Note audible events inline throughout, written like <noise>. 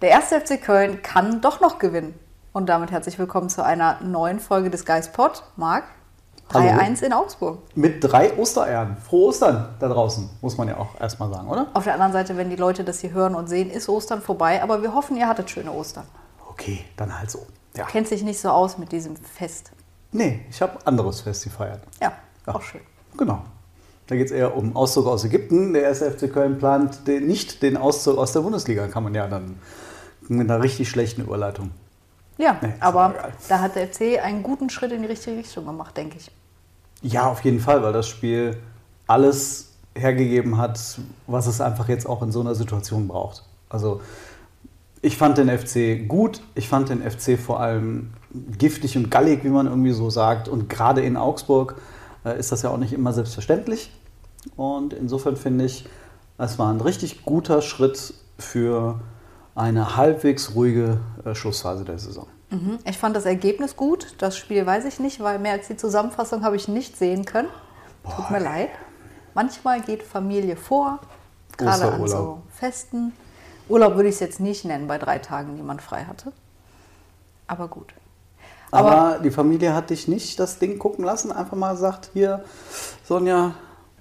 Der erste FC Köln kann doch noch gewinnen. Und damit herzlich willkommen zu einer neuen Folge des Geistpod. Marc, 3-1 in Augsburg. Mit drei Ostereiern. Frohe Ostern da draußen, muss man ja auch erstmal sagen, oder? Auf der anderen Seite, wenn die Leute das hier hören und sehen, ist Ostern vorbei. Aber wir hoffen, ihr hattet schöne Ostern. Okay, dann halt so. Ja. Kennt sich nicht so aus mit diesem Fest. Nee, ich habe anderes Fest gefeiert. Ja, auch schön. Genau. Da geht es eher um Auszug aus Ägypten. Der erste FC Köln plant den, nicht den Auszug aus der Bundesliga, kann man ja dann mit einer richtig schlechten Überleitung. Ja, Nee, aber da hat der FC einen guten Schritt in die richtige Richtung gemacht, denke ich. Ja, auf jeden Fall, weil das Spiel alles hergegeben hat, was es einfach jetzt auch in so einer Situation braucht. Also ich fand den FC gut, ich fand den FC vor allem giftig und gallig, wie man irgendwie so sagt. Und gerade in Augsburg äh, ist das ja auch nicht immer selbstverständlich. Und insofern finde ich, es war ein richtig guter Schritt für eine halbwegs ruhige äh, Schlussphase der Saison. Mhm. Ich fand das Ergebnis gut. Das Spiel weiß ich nicht, weil mehr als die Zusammenfassung habe ich nicht sehen können. Tut mir leid. Manchmal geht Familie vor, gerade an so. Festen. Urlaub würde ich es jetzt nicht nennen bei drei Tagen, die man frei hatte. Aber gut. Aber, Aber- die Familie hat dich nicht das Ding gucken lassen, einfach mal gesagt, hier, Sonja,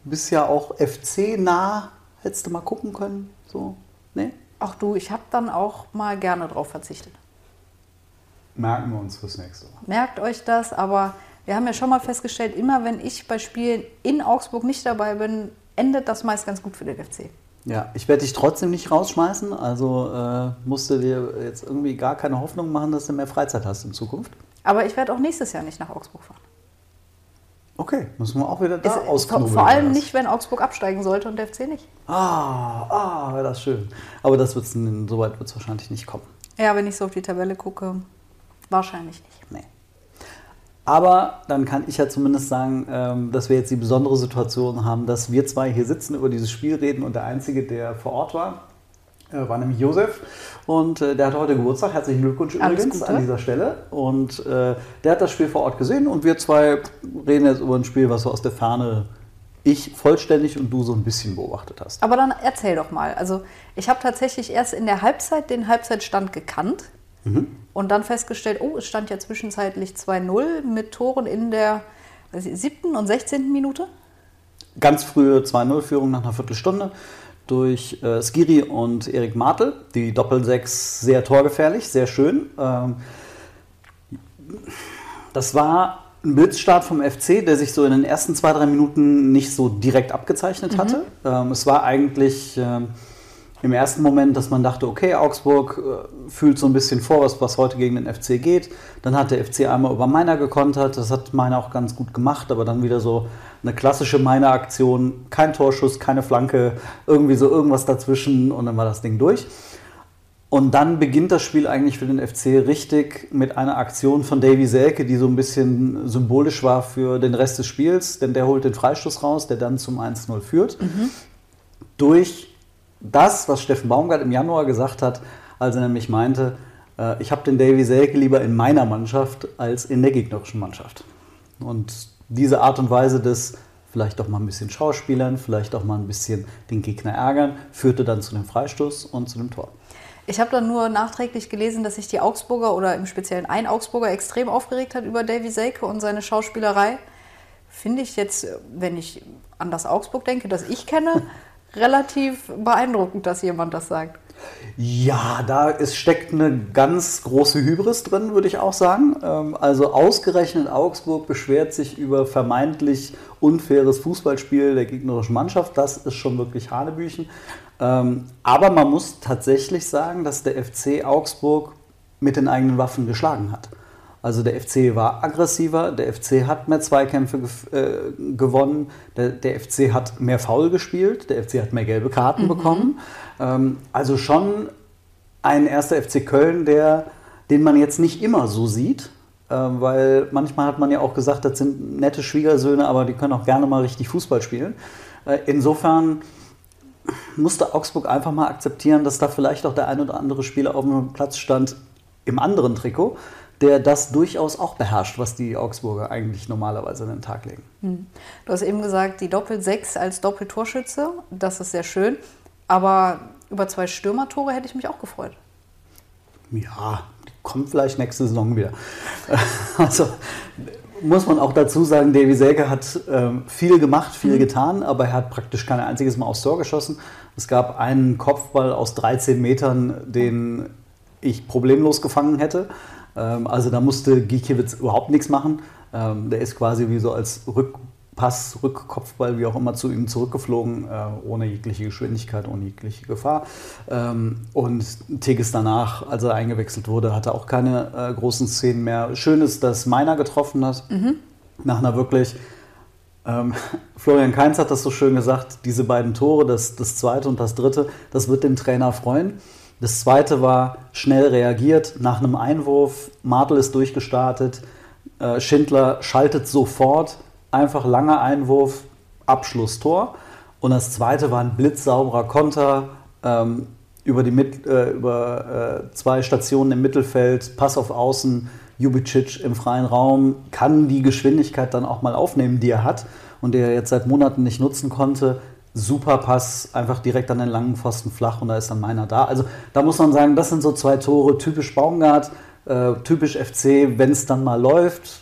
du bist ja auch FC-nah, hättest du mal gucken können, so, ne? Ach du, ich habe dann auch mal gerne drauf verzichtet. Merken wir uns fürs nächste Mal. Merkt euch das, aber wir haben ja schon mal festgestellt, immer wenn ich bei Spielen in Augsburg nicht dabei bin, endet das meist ganz gut für den FC. Ja, ich werde dich trotzdem nicht rausschmeißen, also äh, musst du dir jetzt irgendwie gar keine Hoffnung machen, dass du mehr Freizeit hast in Zukunft. Aber ich werde auch nächstes Jahr nicht nach Augsburg fahren. Okay, müssen wir auch wieder da vor, ausknobeln. vor allem nicht, wenn Augsburg absteigen sollte und der FC nicht. Ah, ah, wäre das schön. Aber das wird's, so weit wird es wahrscheinlich nicht kommen. Ja, wenn ich so auf die Tabelle gucke, wahrscheinlich nicht. Nee. Aber dann kann ich ja zumindest sagen, ähm, dass wir jetzt die besondere Situation haben, dass wir zwei hier sitzen, über dieses Spiel reden und der Einzige, der vor Ort war, war nämlich Josef. Und äh, der hatte heute Geburtstag. Herzlichen Glückwunsch übrigens an dieser Stelle. Und äh, der hat das Spiel vor Ort gesehen und wir zwei reden jetzt über ein Spiel, was so aus der Ferne ich vollständig und du so ein bisschen beobachtet hast. Aber dann erzähl doch mal. Also ich habe tatsächlich erst in der Halbzeit den Halbzeitstand gekannt und dann festgestellt, oh, es stand ja zwischenzeitlich 2-0 mit Toren in der siebten und 16. Minute. ganz frühe 2-0-Führung nach einer Viertelstunde durch äh, Skiri und Erik Martel. Die Doppelsechs sehr torgefährlich, sehr schön. Ähm, das war ein Blitzstart vom FC, der sich so in den ersten zwei, drei Minuten nicht so direkt abgezeichnet hatte. Ähm, es war eigentlich ähm, im ersten Moment, dass man dachte, okay, Augsburg äh, fühlt so ein bisschen vor, was, was heute gegen den FC geht. Dann hat der FC einmal über Meiner gekontert, das hat Meiner auch ganz gut gemacht, aber dann wieder so eine klassische Meiner-Aktion, kein Torschuss, keine Flanke, irgendwie so irgendwas dazwischen und dann war das Ding durch. Und dann beginnt das Spiel eigentlich für den FC richtig mit einer Aktion von Davy Selke, die so ein bisschen symbolisch war für den Rest des Spiels, denn der holt den Freistoß raus, der dann zum 1-0 führt. Durch das, was Steffen Baumgart im Januar gesagt hat, als er nämlich meinte, äh, ich habe den Davy Selke lieber in meiner Mannschaft als in der gegnerischen Mannschaft. Und diese Art und Weise des vielleicht auch mal ein bisschen Schauspielern, vielleicht auch mal ein bisschen den Gegner ärgern, führte dann zu dem Freistoß und zu dem Tor. Ich habe dann nur nachträglich gelesen, dass sich die Augsburger oder im Speziellen ein Augsburger extrem aufgeregt hat über Davy Selke und seine Schauspielerei. Finde ich jetzt, wenn ich an das Augsburg denke, das ich kenne, <laughs> relativ beeindruckend, dass jemand das sagt. Ja, da ist, steckt eine ganz große Hybris drin, würde ich auch sagen. Ähm, Also ausgerechnet Augsburg beschwert sich über vermeintlich unfaires Fußballspiel der gegnerischen Mannschaft. Das ist schon wirklich Hanebüchen. Ähm, Aber man muss tatsächlich sagen, dass der FC Augsburg mit den eigenen Waffen geschlagen hat. Also der FC war aggressiver, der FC hat mehr Zweikämpfe äh, gewonnen, der, der, FC hat mehr Foul gespielt, der FC hat mehr gelbe Karten mhm. bekommen. Ähm, also schon ein erster FC Köln, der, den man jetzt nicht immer so sieht, äh, weil manchmal hat man ja auch gesagt, das sind nette Schwiegersöhne, aber die können auch gerne mal richtig Fußball spielen. Äh, insofern musste Augsburg einfach mal akzeptieren, dass da vielleicht auch der ein oder andere Spieler auf dem Platz stand im anderen Trikot, der das durchaus auch beherrscht, was die Augsburger eigentlich normalerweise an den Tag legen. Hm. Du hast eben gesagt, die Doppel-6 als Doppeltorschütze, das ist sehr schön. Aber über zwei Stürmertore hätte ich mich auch gefreut. Ja, die kommt vielleicht nächste Saison wieder. <laughs> Also muss man auch dazu sagen, Davy Selke hat ähm, viel gemacht, viel mhm. getan, aber er hat praktisch kein einziges Mal aufs Tor geschossen. Es gab einen Kopfball aus 13 Metern, den ich problemlos gefangen hätte. Ähm, also da musste Gikiewicz überhaupt nichts machen. Ähm, der ist quasi wie so als Rückpass, Rückkopfball, wie auch immer, zu ihm zurückgeflogen, äh, ohne jegliche Geschwindigkeit, ohne jegliche Gefahr. Ähm, und Tigges danach, als er eingewechselt wurde, hatte auch keine äh, großen Szenen mehr. Schön ist, dass Meiner getroffen hat, mhm. nach einer wirklich ähm, <laughs> Florian Kainz hat das so schön gesagt, diese beiden Tore, das, das zweite und das dritte, das wird den Trainer freuen. Das zweite war schnell reagiert nach einem Einwurf. Martel ist durchgestartet. Äh, Schindler schaltet sofort. Einfach langer Einwurf, Abschluss, Tor. Und das zweite war ein blitzsauberer Konter ähm, über, die äh, über äh, zwei Stationen im Mittelfeld, Pass auf Außen. Jubicic im freien Raum kann die Geschwindigkeit dann auch mal aufnehmen, die er hat und die er jetzt seit Monaten nicht nutzen konnte super Pass, einfach direkt an den langen Pfosten flach und da ist dann meiner da. Also da muss man sagen, das sind so zwei Tore, typisch Baumgart, äh, typisch FC, wenn es dann mal läuft.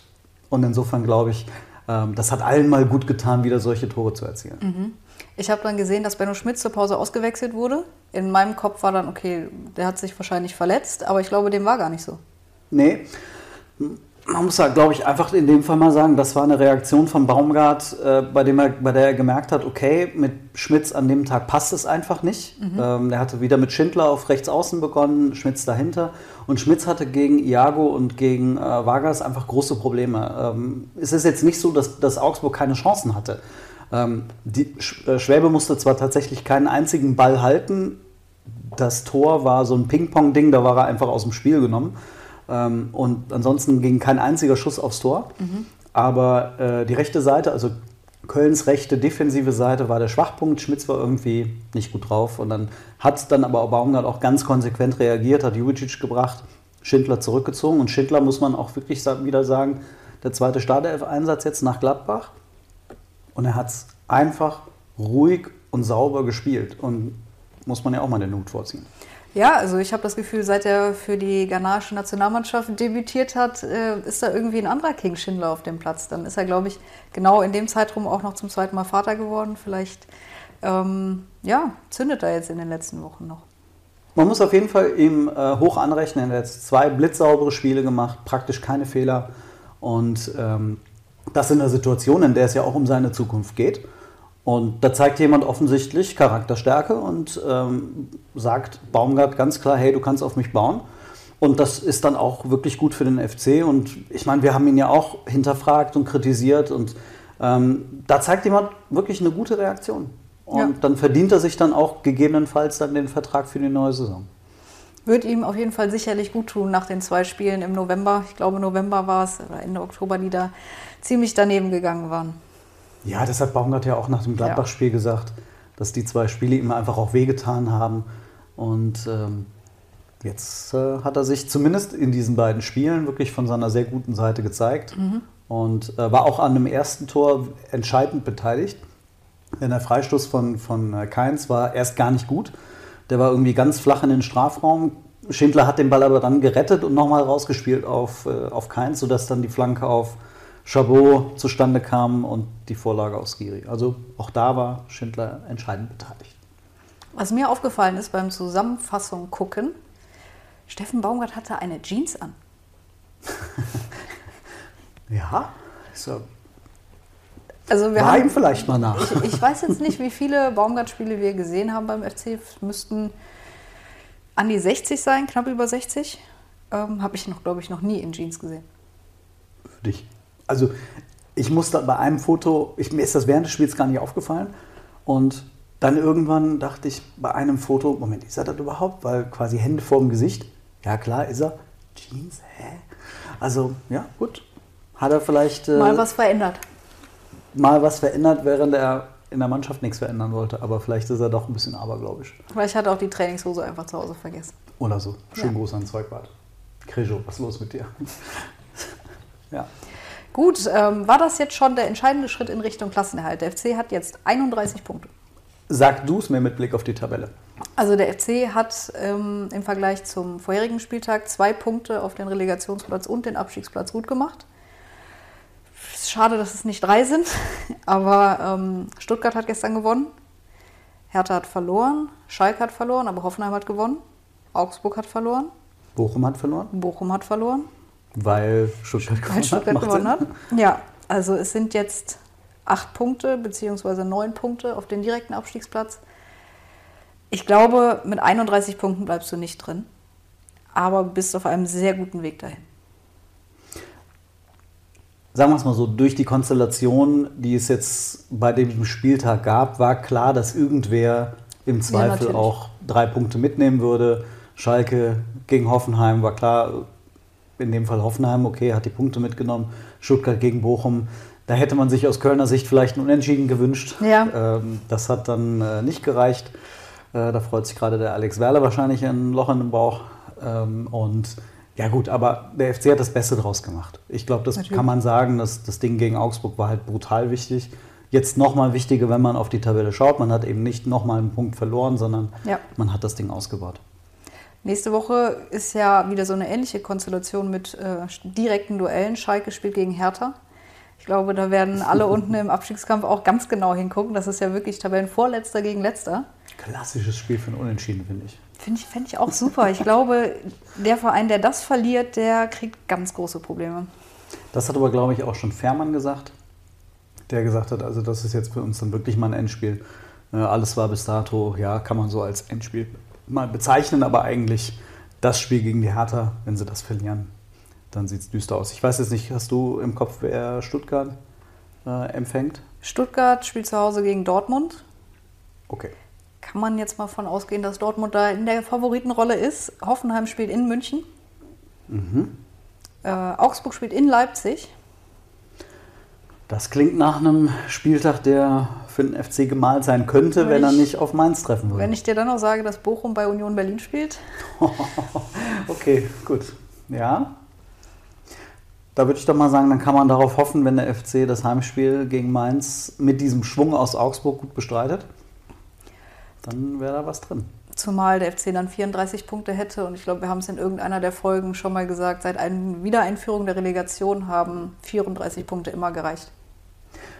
Und insofern glaube ich, ähm, das hat allen mal gut getan, wieder solche Tore zu erzielen. Mhm. Ich habe dann gesehen, dass Benno Schmidt zur Pause ausgewechselt wurde. In meinem Kopf war dann, okay, der hat sich wahrscheinlich verletzt, aber ich glaube, dem war gar nicht so. Nee, man muss ja, glaube ich, einfach in dem Fall mal sagen, das war eine Reaktion von Baumgart, äh, bei, dem er, bei der er gemerkt hat, okay, mit Schmitz an dem Tag passt es einfach nicht. Mhm. Ähm, er hatte wieder mit Schindler auf rechts außen begonnen, Schmitz dahinter. Und Schmitz hatte gegen Iago und gegen äh, Vargas einfach große Probleme. Ähm, es ist jetzt nicht so, dass, dass Augsburg keine Chancen hatte. Ähm, die, äh, Schwäbe musste zwar tatsächlich keinen einzigen Ball halten, das Tor war so ein Ping-Pong-Ding, da war er einfach aus dem Spiel genommen. Ähm, und ansonsten ging kein einziger Schuss aufs Tor. Mhm. Aber äh, die rechte Seite, also Kölns rechte defensive Seite war der Schwachpunkt. Schmitz war irgendwie nicht gut drauf. Und dann hat dann aber Baumgart auch ganz konsequent reagiert, hat Juricic gebracht, Schindler zurückgezogen. Und Schindler muss man auch wirklich wieder sagen, der zweite Startelf-Einsatz jetzt nach Gladbach. Und er hat es einfach ruhig und sauber gespielt. Und muss man ja auch mal den Hut vorziehen. Ja, also ich habe das Gefühl, seit er für die ghanaische Nationalmannschaft debütiert hat, äh, ist da irgendwie ein anderer King Schindler auf dem Platz. Dann ist er, glaube ich, genau in dem Zeitraum auch noch zum zweiten Mal Vater geworden. Vielleicht, ähm, ja, zündet er jetzt in den letzten Wochen noch. Man muss auf jeden Fall ihm äh, hoch anrechnen. Er hat jetzt zwei blitzsaubere Spiele gemacht, praktisch keine Fehler. Und ähm, das in der Situation, in der es ja auch um seine Zukunft geht. Und da zeigt jemand offensichtlich Charakterstärke und ähm, sagt Baumgart ganz klar, hey, du kannst auf mich bauen. Und das ist dann auch wirklich gut für den FC. Und ich meine, wir haben ihn ja auch hinterfragt und kritisiert. Und ähm, da zeigt jemand wirklich eine gute Reaktion. Und ja. dann verdient er sich dann auch gegebenenfalls dann den Vertrag für die neue Saison. Wird ihm auf jeden Fall sicherlich gut tun nach den zwei Spielen im November. Ich glaube, November war es, oder Ende Oktober, die da ziemlich daneben gegangen waren. Ja, das hat Baumgart ja auch nach dem Gladbach-Spiel ja. gesagt, dass die zwei Spiele ihm einfach auch wehgetan haben. Und ähm, jetzt äh, hat er sich zumindest in diesen beiden Spielen wirklich von seiner sehr guten Seite gezeigt mhm. und äh, war auch an dem ersten Tor entscheidend beteiligt. Denn der Freistoß von, von äh, Keins war erst gar nicht gut. Der war irgendwie ganz flach in den Strafraum. Schindler hat den Ball aber dann gerettet und nochmal rausgespielt auf, äh, auf Keins, sodass dann die Flanke auf Chabot zustande kam und die Vorlage aus Skiri. Also auch da war Schindler entscheidend beteiligt. Was mir aufgefallen ist beim Zusammenfassung gucken, Steffen Baumgart hatte eine Jeans an. <laughs> ja, so. Also wir War haben, ihm vielleicht mal nach. Ich, ich weiß jetzt nicht, wie viele Baumgart-Spiele wir gesehen haben beim FC. Müssten an die 60 sein, knapp über 60. Ähm, Habe ich noch, glaube ich, noch nie in Jeans gesehen. für dich. Also ich musste bei einem Foto, ich, mir ist das während des Spiels gar nicht aufgefallen. Und dann irgendwann dachte ich bei einem Foto, Moment, ist er das überhaupt? Weil quasi Hände vor dem Gesicht. Ja klar, ist er. Jeans, hä? Also ja, gut. Hat er vielleicht äh, Mal was verändert. mal was verändert, während er in der Mannschaft nichts verändern wollte. Aber vielleicht ist er doch ein bisschen abergläubisch. Vielleicht hat er auch die Trainingshose einfach zu Hause vergessen. Oder so. Schönen Ja. Gruß an Zeugwart. Krejo, was ist los mit dir? <laughs> ja. Gut, ähm, war das jetzt schon der entscheidende Schritt in Richtung Klassenerhalt? Der FC hat jetzt 31 Punkte. Sag du es mir mit Blick auf die Tabelle. Also der FC hat ähm, im Vergleich zum vorherigen Spieltag zwei Punkte auf den Relegationsplatz und den Abstiegsplatz gut gemacht. Schade, dass es nicht drei sind, <laughs> aber ähm, Stuttgart hat gestern gewonnen, Hertha hat verloren, Schalke hat verloren, aber Hoffenheim hat gewonnen, Augsburg hat verloren, Bochum hat verloren, Bochum hat verloren, weil Stuttgart gewonnen weil Stuttgart Macht gewonnen hat. Ja, also es sind jetzt acht Punkte beziehungsweise neun Punkte auf den direkten Abstiegsplatz. Ich glaube, mit 31 Punkten bleibst du nicht drin, aber bist auf einem sehr guten Weg dahin. Sagen wir es mal so, durch die Konstellation, die es jetzt bei dem Spieltag gab, war klar, dass irgendwer im Zweifel natürlich. auch drei Punkte mitnehmen würde. Schalke gegen Hoffenheim war klar, in dem Fall Hoffenheim, okay, hat die Punkte mitgenommen. Stuttgart gegen Bochum, da hätte man sich aus Kölner Sicht vielleicht ein Unentschieden gewünscht. Ja. Ähm, das hat dann äh, nicht gereicht. Äh, da freut sich gerade der Alex Werle wahrscheinlich ein Loch in den Bauch. Ähm, und ja gut, aber der FC hat das Beste draus gemacht. Ich glaube, das Natürlich. kann man sagen. dass das Ding gegen Augsburg war halt brutal wichtig. Jetzt nochmal wichtiger, wenn man auf die Tabelle schaut. Man hat eben nicht nochmal einen Punkt verloren, sondern Ja. man hat das Ding ausgebaut. Nächste Woche ist ja wieder so eine ähnliche Konstellation mit äh, direkten Duellen. Schalke spielt gegen Hertha. Ich glaube, da werden alle <laughs> unten im Abstiegskampf auch ganz genau hingucken. Das ist ja wirklich Tabellenvorletzter gegen Letzter. Klassisches Spiel für ein Unentschieden, finde ich. Finde ich, fänd ich auch super. Ich glaube, der Verein, der das verliert, der kriegt ganz große Probleme. Das hat aber, glaube ich, auch schon Fährmann gesagt, der gesagt hat, also das ist jetzt für uns dann wirklich mal ein Endspiel. Äh, alles war bis dato, ja, kann man so als Endspiel mal bezeichnen, aber eigentlich das Spiel gegen die Hertha, wenn sie das verlieren, dann sieht es düster aus. Ich weiß jetzt nicht, hast du im Kopf, wer Stuttgart äh, empfängt? Stuttgart spielt zu Hause gegen Dortmund. Okay. Kann man jetzt mal von ausgehen, dass Dortmund da in der Favoritenrolle ist. Hoffenheim spielt in München. Äh, Augsburg spielt in Leipzig. Das klingt nach einem Spieltag, der für den FC gemalt sein könnte, wenn, Wenn er ich- nicht auf Mainz treffen würde. Wenn ich dir dann noch sage, dass Bochum bei Union Berlin spielt, <laughs> Okay, gut. Ja. Da würde ich doch mal sagen, dann kann man darauf hoffen, wenn der FC das Heimspiel gegen Mainz mit diesem Schwung aus Augsburg gut bestreitet. Dann wäre da was drin. Zumal der FC dann 34 Punkte hätte. Und ich glaube, wir haben es in irgendeiner der Folgen schon mal gesagt, seit ein Wiedereinführung der Relegation haben 34 Punkte immer gereicht.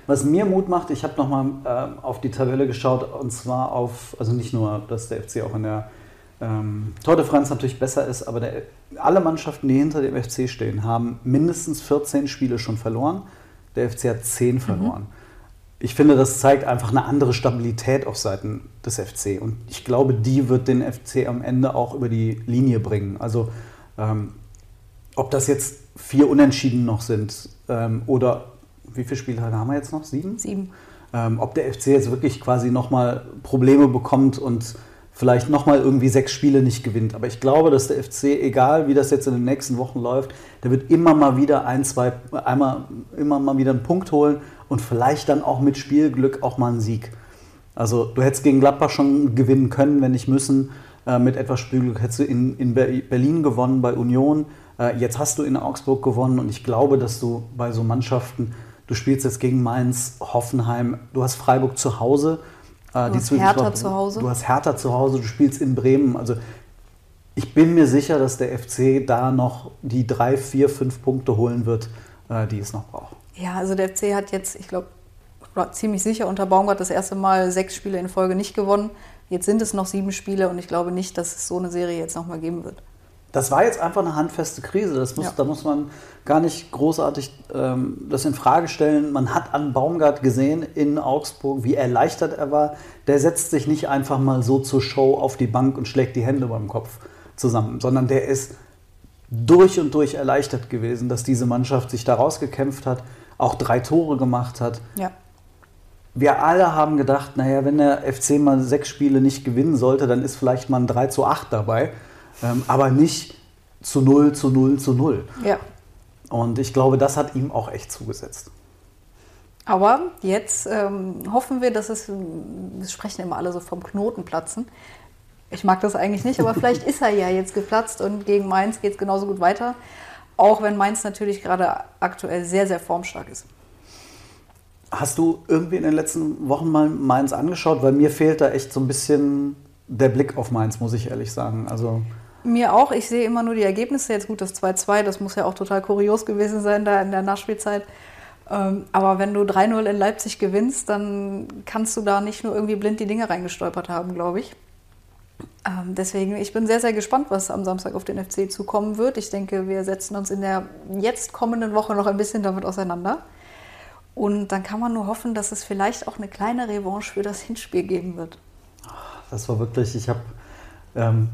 Was mir Mut macht, ich habe nochmal ähm, auf die Tabelle geschaut und zwar auf, also nicht nur, dass der FC auch in der ähm, Tour de France natürlich besser ist, aber der, alle Mannschaften, die hinter dem FC stehen, haben mindestens 14 Spiele schon verloren. Der FC hat 10 verloren. Ich finde, das zeigt einfach eine andere Stabilität auf Seiten des FC. Und ich glaube, die wird den FC am Ende auch über die Linie bringen. Also ähm, ob das jetzt vier Unentschieden noch sind ähm, oder wie viele Spieltage haben wir jetzt noch? Sieben? Sieben. Ähm, ob der FC jetzt wirklich quasi nochmal Probleme bekommt und vielleicht nochmal irgendwie sechs Spiele nicht gewinnt. Aber ich glaube, dass der FC, egal wie das jetzt in den nächsten Wochen läuft, der wird immer mal wieder ein, zwei, einmal, immer mal wieder einen Punkt holen und vielleicht dann auch mit Spielglück auch mal einen Sieg. Also du hättest gegen Gladbach schon gewinnen können, wenn nicht müssen. Äh, mit etwas Spielglück hättest du in, in Ber- Berlin gewonnen bei Union. Äh, jetzt hast du in Augsburg gewonnen und ich glaube, dass du bei so Mannschaften, du spielst jetzt gegen Mainz, Hoffenheim, du hast Freiburg zu Hause. Äh, Du hast Hertha zu Hause. Du hast Hertha zu Hause, du spielst in Bremen. Also ich bin mir sicher, dass der FC da noch die drei, vier, fünf Punkte holen wird, äh, die es noch braucht. Ja, also der FC hat jetzt, ich glaube, ziemlich sicher unter Baumgart das erste Mal sechs Spiele in Folge nicht gewonnen. Jetzt sind es noch sieben Spiele und ich glaube nicht, dass es so eine Serie jetzt nochmal geben wird. Das war jetzt einfach eine handfeste Krise. Das muss, Ja. Da muss man gar nicht großartig ähm, das in Frage stellen. Man hat an Baumgart gesehen in Augsburg, wie erleichtert er war. Der setzt sich nicht einfach mal so zur Show auf die Bank und schlägt die Hände beim Kopf zusammen, sondern der ist durch und durch erleichtert gewesen, dass diese Mannschaft sich da rausgekämpft hat, auch drei Tore gemacht hat. Ja. Wir alle haben gedacht, naja, wenn der FC mal sechs Spiele nicht gewinnen sollte, dann ist vielleicht mal ein 3 zu 8 dabei, ähm, aber nicht zu 0 zu 0 zu 0. Ja. Und ich glaube, das hat ihm auch echt zugesetzt. Aber jetzt ähm, hoffen wir, dass es, wir sprechen immer alle so vom Knotenplatzen. Ich mag das eigentlich nicht, aber vielleicht <laughs> ist er ja jetzt geplatzt und gegen Mainz geht es genauso gut weiter. Auch wenn Mainz natürlich gerade aktuell sehr, sehr formstark ist. Hast du irgendwie in den letzten Wochen mal Mainz angeschaut? Weil mir fehlt da echt so ein bisschen der Blick auf Mainz, muss ich ehrlich sagen. Also mir auch. Ich sehe immer nur die Ergebnisse. Jetzt gut, das 2-2, das muss ja auch total kurios gewesen sein da in der Nachspielzeit. Ähm, aber wenn du 3-0 in Leipzig gewinnst, dann kannst du da nicht nur irgendwie blind die Dinge reingestolpert haben, glaube ich. Ähm, deswegen, ich bin sehr, sehr gespannt, was am Samstag auf den FC zukommen wird. Ich denke, wir setzen uns in der jetzt kommenden Woche noch ein bisschen damit auseinander. Und dann kann man nur hoffen, dass es vielleicht auch eine kleine Revanche für das Hinspiel geben wird. Das war wirklich, ich habe, ähm,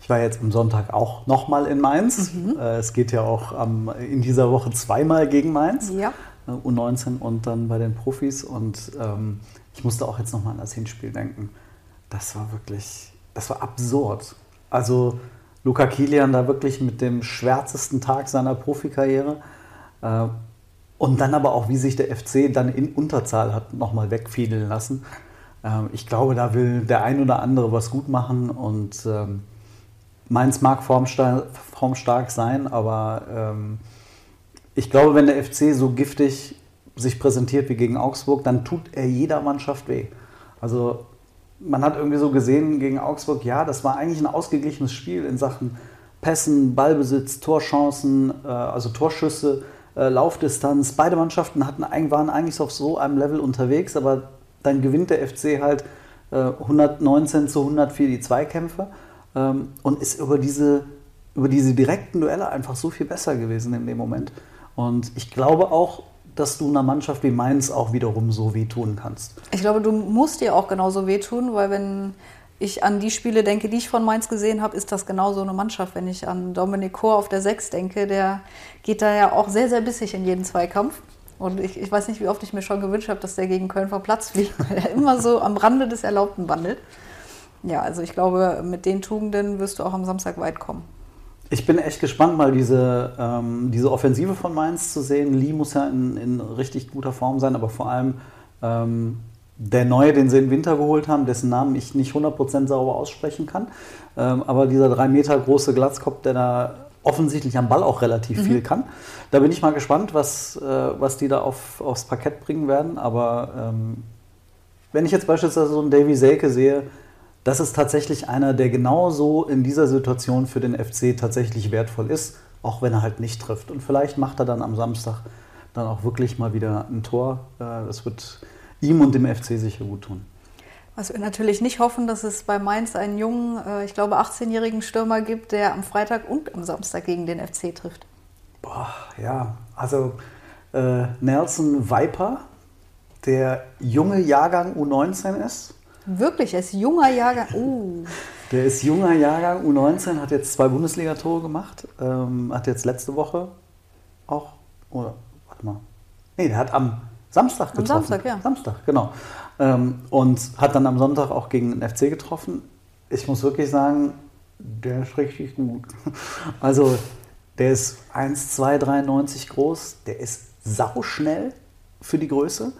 ich war jetzt am Sonntag auch nochmal in Mainz. Mhm. Äh, es geht ja auch am, in dieser Woche zweimal gegen Mainz. Ja. Äh, U19 und dann bei den Profis. Und ähm, ich musste auch jetzt nochmal an das Hinspiel denken. Das war wirklich, das war absurd. Also Luca Kilian da wirklich mit dem schwärzesten Tag seiner Profikarriere. Äh, und dann aber auch, wie sich der FC dann in Unterzahl hat nochmal wegfiedeln lassen. Ähm, ich glaube, da will der ein oder andere was gut machen und ähm, Mainz mag formstark, formstark sein, aber ähm, ich glaube, wenn der FC so giftig sich präsentiert wie gegen Augsburg, dann tut er jeder Mannschaft weh. Also man hat irgendwie so gesehen gegen Augsburg, ja, das war eigentlich ein ausgeglichenes Spiel in Sachen Pässen, Ballbesitz, Torchancen, äh, also Torschüsse, äh, Laufdistanz. Beide Mannschaften hatten, waren eigentlich auf so einem Level unterwegs, aber dann gewinnt der FC halt äh, 119 zu 104 die Zweikämpfe ähm, und ist über diese, über diese direkten Duelle einfach so viel besser gewesen in dem Moment. Und ich glaube auch, dass du einer Mannschaft wie Mainz auch wiederum so wehtun kannst. Ich glaube, du musst dir auch genauso wehtun, weil wenn ich an die Spiele denke, die ich von Mainz gesehen habe, ist das genau so eine Mannschaft. Wenn ich an Dominik Kor auf der 6 denke, der geht da ja auch sehr, sehr bissig in jeden Zweikampf. Und ich, ich weiß nicht, wie oft ich mir schon gewünscht habe, dass der gegen Köln vom Platz fliegt, weil er immer so am Rande des Erlaubten wandelt. Ja, also ich glaube, mit den Tugenden wirst du auch am Samstag weit kommen. Ich bin echt gespannt, mal diese, ähm, diese Offensive von Mainz zu sehen. Lee muss ja in, in richtig guter Form sein, aber vor allem ähm, der Neue, den sie im Winter geholt haben, dessen Namen ich nicht 100% sauber aussprechen kann. Ähm, aber dieser drei Meter große Glatzkopf, der da offensichtlich am Ball auch relativ mhm. viel kann. Da bin ich mal gespannt, was, äh, was die da auf, aufs Parkett bringen werden. Aber ähm, wenn ich jetzt beispielsweise so einen Davy Selke sehe, das ist tatsächlich einer, der genauso in dieser Situation für den FC tatsächlich wertvoll ist, auch wenn er halt nicht trifft. Und vielleicht macht er dann am Samstag dann auch wirklich mal wieder ein Tor. Äh, das wird ihm und dem FC sicher gut tun. Was wir natürlich nicht hoffen, dass es bei Mainz einen jungen, äh, ich glaube 18-jährigen Stürmer gibt, der am Freitag und am Samstag gegen den FC trifft. Boah, ja, also äh, Nelson Viper, der junge Jahrgang U19 ist, Wirklich, er ist junger Jahrgang. Uh. Der ist junger Jahrgang, U19, hat jetzt zwei Bundesliga-Tore gemacht. Ähm, hat jetzt letzte Woche auch, oder, warte mal. Nee, der hat am Samstag getroffen. Am Samstag, ja. Samstag, genau. Ähm, und hat dann am Sonntag auch gegen den FC getroffen. Ich muss wirklich sagen, der ist richtig gut. <laughs> Also, der ist 1,293 groß, der ist sauschnell für die Größe.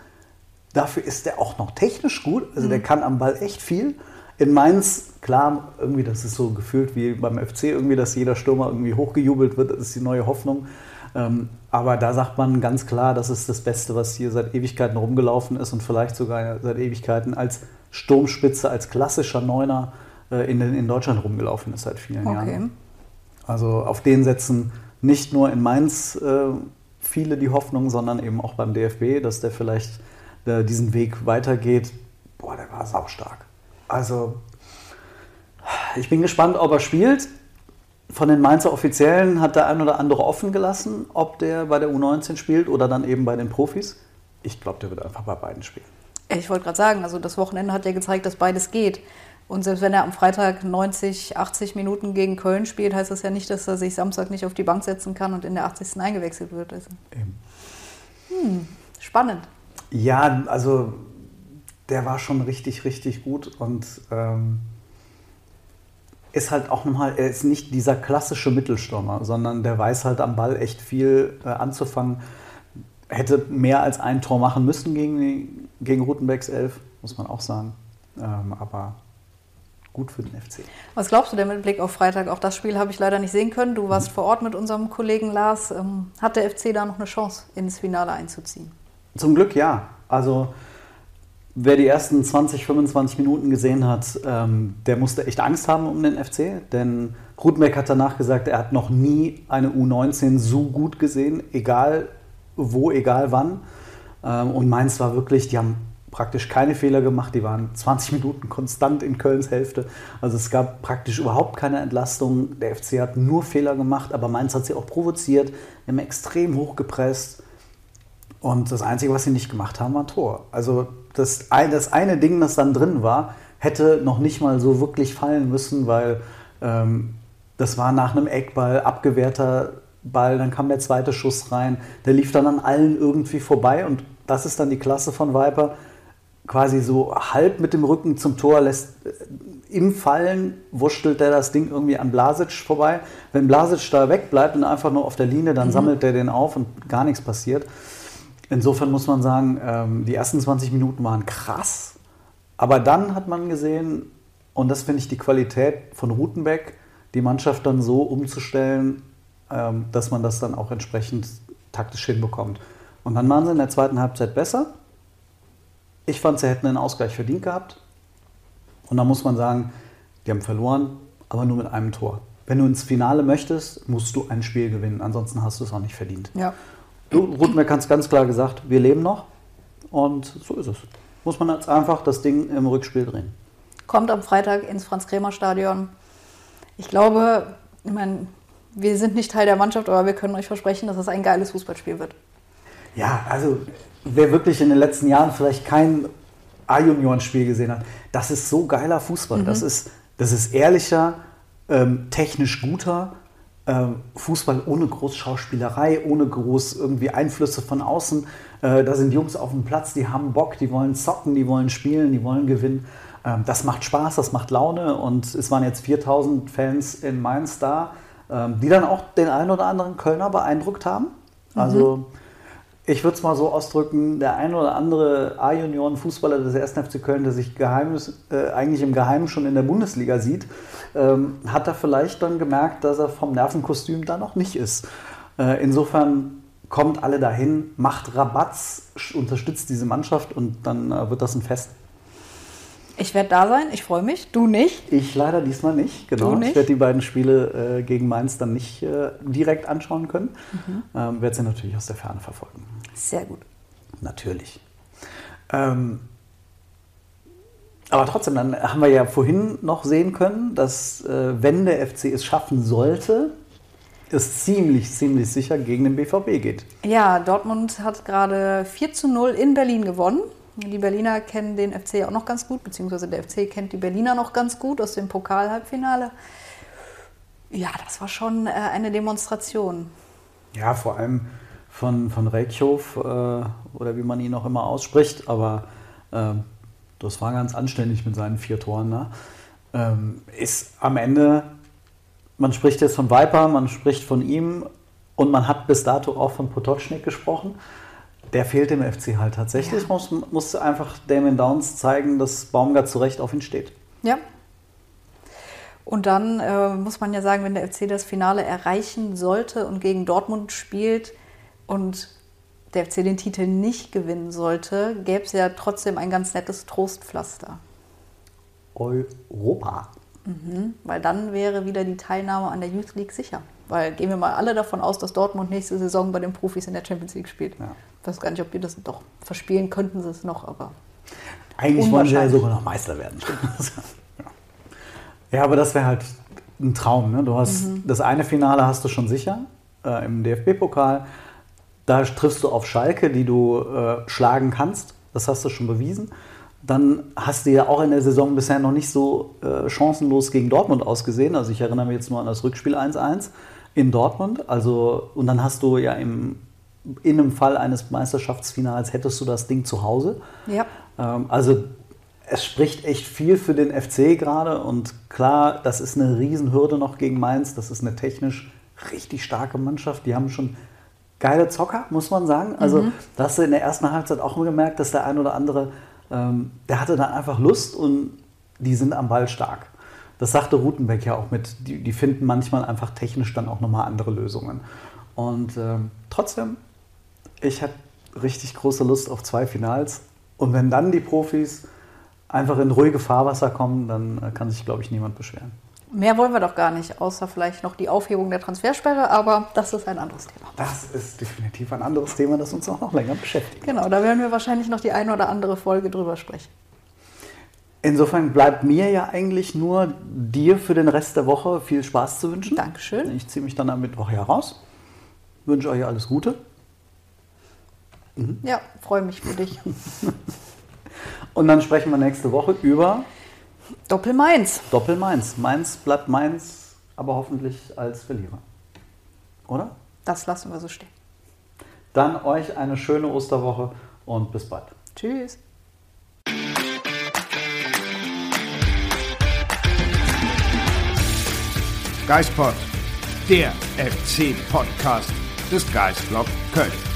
Dafür ist der auch noch technisch gut. Also mhm. der kann am Ball echt viel. In Mainz, klar, irgendwie, das ist so gefühlt wie beim FC, irgendwie, dass jeder Stürmer irgendwie hochgejubelt wird. Das ist die neue Hoffnung. Ähm, aber da sagt man ganz klar, das ist das Beste, was hier seit Ewigkeiten rumgelaufen ist und vielleicht sogar seit Ewigkeiten als Sturmspitze, als klassischer Neuner äh, in, in Deutschland rumgelaufen ist seit vielen okay. Jahren. Also auf den setzen nicht nur in Mainz äh, viele die Hoffnung, sondern eben auch beim DFB, dass der vielleicht der diesen Weg weitergeht, boah, der war saustark. Also, ich bin gespannt, ob er spielt. Von den Mainzer Offiziellen hat der ein oder andere offen gelassen, ob der bei der U19 spielt oder dann eben bei den Profis. Ich glaube, der wird einfach bei beiden spielen. Ich wollte gerade sagen, also das Wochenende hat ja gezeigt, dass beides geht. Und selbst wenn er am Freitag 90, 80 Minuten gegen Köln spielt, heißt das ja nicht, dass er sich Samstag nicht auf die Bank setzen kann und in der 80. eingewechselt wird. Also. Hm, spannend. Ja, also der war schon richtig, richtig gut und ähm, ist halt auch nochmal, er ist nicht dieser klassische Mittelstürmer, sondern der weiß halt am Ball echt viel äh, anzufangen. Hätte mehr als ein Tor machen müssen gegen, gegen Rutenbecks Elf, muss man auch sagen. Ähm, aber gut für den FC. Was glaubst du denn mit Blick auf Freitag? Auch das Spiel habe ich leider nicht sehen können. Du warst mhm. vor Ort mit unserem Kollegen Lars. Ähm, hat der FC da noch eine Chance, ins Finale einzuziehen? Zum Glück ja. Also wer die ersten 20, 25 Minuten gesehen hat, ähm, der musste echt Angst haben um den FC. Denn Rudbeck hat danach gesagt, er hat noch nie eine U19 so gut gesehen, egal wo, egal wann. Ähm, und Mainz war wirklich, die haben praktisch keine Fehler gemacht. Die waren 20 Minuten konstant in Kölns Hälfte. Also es gab praktisch überhaupt keine Entlastung. Der FC hat nur Fehler gemacht, aber Mainz hat sie auch provoziert. Haben extrem hoch gepresst. Und das Einzige, was sie nicht gemacht haben, war Tor. Also das, das eine Ding, das dann drin war, hätte noch nicht mal so wirklich fallen müssen, weil ähm, das war nach einem Eckball, abgewehrter Ball, dann kam der zweite Schuss rein. Der lief dann an allen irgendwie vorbei und das ist dann die Klasse von Viper quasi so halb mit dem Rücken zum Tor, lässt äh, im Fallen, wurschtelt der das Ding irgendwie an Blasic vorbei. Wenn Blasic da wegbleibt und einfach nur auf der Linie, dann mhm. sammelt der den auf und gar nichts passiert. Insofern muss man sagen, ähm, die ersten 20 Minuten waren krass. Aber dann hat man gesehen, und das finde ich die Qualität von Rutenbeck, die Mannschaft dann so umzustellen, ähm, dass man das dann auch entsprechend taktisch hinbekommt. Und dann waren sie in der zweiten Halbzeit besser. Ich fand, sie hätten einen Ausgleich verdient gehabt. Und da muss man sagen, die haben verloren, aber nur mit einem Tor. Wenn du ins Finale möchtest, musst du ein Spiel gewinnen. Ansonsten hast du es auch nicht verdient. Ja. Du, Rudmerk hat es ganz klar gesagt, wir leben noch. Und so ist es. Muss man jetzt einfach das Ding im Rückspiel drehen. Kommt am Freitag ins Franz-Kremer-Stadion. Ich glaube, ich meine, wir sind nicht Teil der Mannschaft, aber wir können euch versprechen, dass es ein geiles Fußballspiel wird. Ja, also wer wirklich in den letzten Jahren vielleicht kein A-Junioren-Spiel gesehen hat, das ist so geiler Fußball. Mhm. Das, ist, das ist ehrlicher, ähm, technisch guter Fußball ohne groß Schauspielerei, ohne groß irgendwie Einflüsse von außen. Äh, da sind Jungs auf dem Platz, die haben Bock, die wollen zocken, die wollen spielen, die wollen gewinnen. Ähm, das macht Spaß, das macht Laune und es waren jetzt 4000 Fans in Mainz da, ähm, die dann auch den einen oder anderen Kölner beeindruckt haben. Also mhm ich würde es mal so ausdrücken, der ein oder andere A-Junioren-Fußballer des 1. FC Köln, der sich Geheimnis, äh, eigentlich im Geheimen schon in der Bundesliga sieht, ähm, hat er vielleicht dann gemerkt, dass er vom Nervenkostüm da noch nicht ist. Äh, insofern kommt alle dahin, macht Rabatz, unterstützt diese Mannschaft und dann äh, wird das ein Fest. Ich werde da sein, ich freue mich. Du nicht? Ich leider diesmal nicht, genau. Nicht? Ich werde die beiden Spiele äh, gegen Mainz dann nicht äh, direkt anschauen können. Mhm. Ähm, werde sie natürlich aus der Ferne verfolgen. Sehr gut. Natürlich. Ähm, aber trotzdem, dann haben wir ja vorhin noch sehen können, dass äh, wenn der FC es schaffen sollte, es ziemlich, ziemlich sicher gegen den BVB geht. Ja, Dortmund hat gerade 4 zu 0 in Berlin gewonnen. Die Berliner kennen den FC auch noch ganz gut, beziehungsweise der FC kennt die Berliner noch ganz gut aus dem Pokal-Halbfinale. Ja, das war schon äh, eine Demonstration. Ja, vor allem von, von Reykhoff, äh, oder wie man ihn auch immer ausspricht, aber äh, das war ganz anständig mit seinen vier Toren. Ne? Ähm, ist am Ende, man spricht jetzt von Viper, man spricht von ihm und man hat bis dato auch von Potocznik gesprochen. Der fehlt dem FC halt tatsächlich. Ja. Muss, muss einfach Damon Downs zeigen, dass Baumgart zu Recht auf ihn steht. Ja. Und dann äh, muss man ja sagen, wenn der FC das Finale erreichen sollte und gegen Dortmund spielt und der FC den Titel nicht gewinnen sollte, gäbe es ja trotzdem ein ganz nettes Trostpflaster. Europa. Mhm, weil dann wäre wieder die Teilnahme an der Youth League sicher. Weil gehen wir mal alle davon aus, dass Dortmund nächste Saison bei den Profis in der Champions League spielt. Ja. Ich weiß gar nicht, ob die das doch verspielen könnten, sie es noch, aber. Eigentlich wollen sie ja sogar noch Meister werden. <laughs> ja, aber das wäre halt ein Traum. Ne? Du hast mhm. das eine Finale hast du schon sicher äh, im DFB-Pokal. Da triffst du auf Schalke, die du äh, schlagen kannst. Das hast du schon bewiesen. dann hast du ja auch in der Saison bisher noch nicht so äh, chancenlos gegen Dortmund ausgesehen. Also ich erinnere mich jetzt nur an das Rückspiel 1-1 in Dortmund. Also, und dann hast du ja im, in einem Fall eines Meisterschaftsfinals hättest du das Ding zu Hause. Ja. Ähm, also es spricht echt viel für den FC gerade und klar, das ist eine Riesenhürde noch gegen Mainz. Das ist eine technisch richtig starke Mannschaft. Die haben schon geile Zocker, muss man sagen. Also mhm. da hast du in der ersten Halbzeit auch gemerkt, dass der ein oder andere, ähm, der hatte dann einfach Lust und die sind am Ball stark. Das sagte Rutenbeck ja auch mit, die, die finden manchmal einfach technisch dann auch nochmal andere Lösungen. Und ähm, trotzdem, ich habe richtig große Lust auf zwei Finals. Und wenn dann die Profis einfach in ruhige Fahrwasser kommen, dann äh, kann sich, glaube ich, niemand beschweren. Mehr wollen wir doch gar nicht, außer vielleicht noch die Aufhebung der Transfersperre, aber das ist ein anderes Thema. Das ist definitiv ein anderes Thema, das uns auch noch länger beschäftigt. Genau, da werden wir wahrscheinlich noch die eine oder andere Folge drüber sprechen. Insofern bleibt mir ja eigentlich nur dir für den Rest der Woche viel Spaß zu wünschen. Dankeschön. Ich ziehe mich dann am Mittwoch heraus. Wünsche euch alles Gute. Mhm. Ja, freue mich für dich. <laughs> Und dann sprechen wir nächste Woche über Doppel Mainz. Doppel Mainz. Mainz bleibt Mainz, aber hoffentlich als Verlierer. Oder? Das lassen wir so stehen. Dann euch eine schöne Osterwoche und bis bald. Tschüss. Geispod, der FC-Podcast des Geistblog Köln.